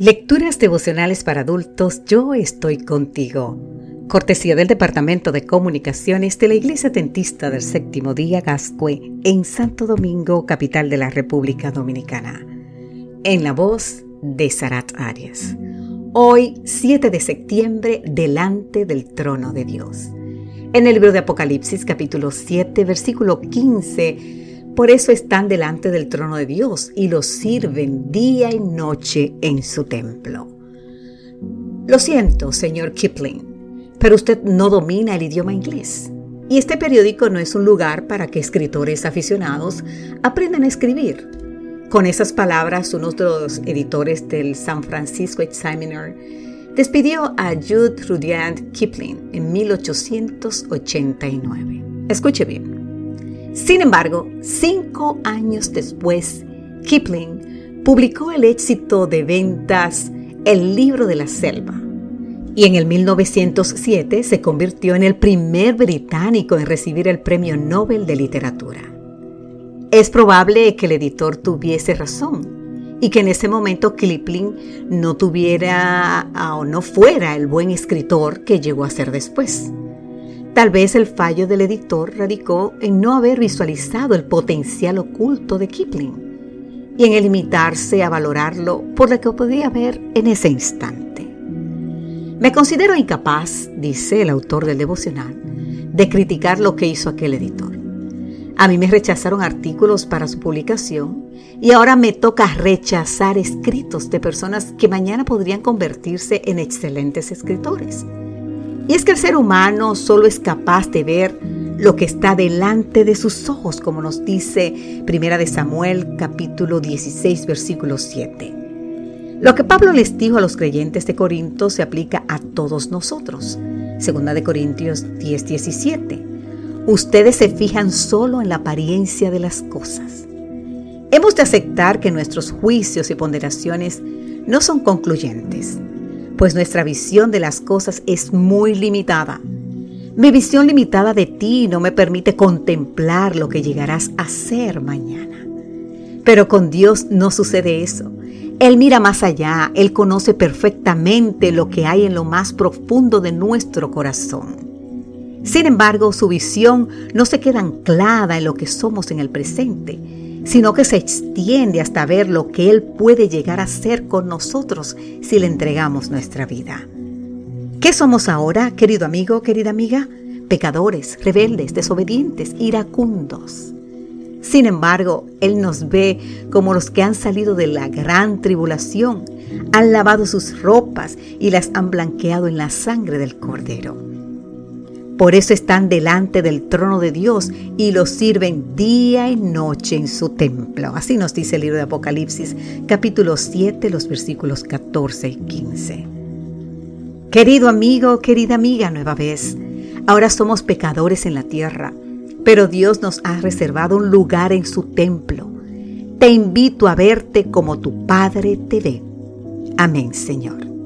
Lecturas devocionales para adultos, yo estoy contigo. Cortesía del Departamento de Comunicaciones de la Iglesia Tentista del Séptimo Día Gascue en Santo Domingo, capital de la República Dominicana. En la voz de Sarat Arias. Hoy, 7 de septiembre, delante del trono de Dios. En el libro de Apocalipsis, capítulo 7, versículo 15, por eso están delante del trono de Dios y lo sirven día y noche en su templo. Lo siento, señor Kipling, pero usted no domina el idioma inglés. Y este periódico no es un lugar para que escritores aficionados aprendan a escribir. Con esas palabras, uno de los editores del San Francisco Examiner despidió a Jude Rudyard Kipling en 1889. Escuche bien. Sin embargo, cinco años después, Kipling publicó el éxito de ventas El libro de la selva y en el 1907 se convirtió en el primer británico en recibir el Premio Nobel de Literatura. Es probable que el editor tuviese razón y que en ese momento Kipling no tuviera o no fuera el buen escritor que llegó a ser después. Tal vez el fallo del editor radicó en no haber visualizado el potencial oculto de Kipling y en el limitarse a valorarlo por lo que podía ver en ese instante. Me considero incapaz, dice el autor del devocional, de criticar lo que hizo aquel editor. A mí me rechazaron artículos para su publicación y ahora me toca rechazar escritos de personas que mañana podrían convertirse en excelentes escritores. Y es que el ser humano solo es capaz de ver lo que está delante de sus ojos, como nos dice Primera de Samuel capítulo 16 versículo 7. Lo que Pablo les dijo a los creyentes de Corinto se aplica a todos nosotros. Segunda de Corintios 10, 17. Ustedes se fijan solo en la apariencia de las cosas. Hemos de aceptar que nuestros juicios y ponderaciones no son concluyentes pues nuestra visión de las cosas es muy limitada. Mi visión limitada de ti no me permite contemplar lo que llegarás a ser mañana. Pero con Dios no sucede eso. Él mira más allá, Él conoce perfectamente lo que hay en lo más profundo de nuestro corazón. Sin embargo, su visión no se queda anclada en lo que somos en el presente, sino que se extiende hasta ver lo que Él puede llegar a ser con nosotros si le entregamos nuestra vida. ¿Qué somos ahora, querido amigo, querida amiga? Pecadores, rebeldes, desobedientes, iracundos. Sin embargo, Él nos ve como los que han salido de la gran tribulación, han lavado sus ropas y las han blanqueado en la sangre del Cordero. Por eso están delante del trono de Dios y lo sirven día y noche en su templo. Así nos dice el libro de Apocalipsis, capítulo 7, los versículos 14 y 15. Querido amigo, querida amiga, nueva vez, ahora somos pecadores en la tierra, pero Dios nos ha reservado un lugar en su templo. Te invito a verte como tu Padre te ve. Amén, Señor.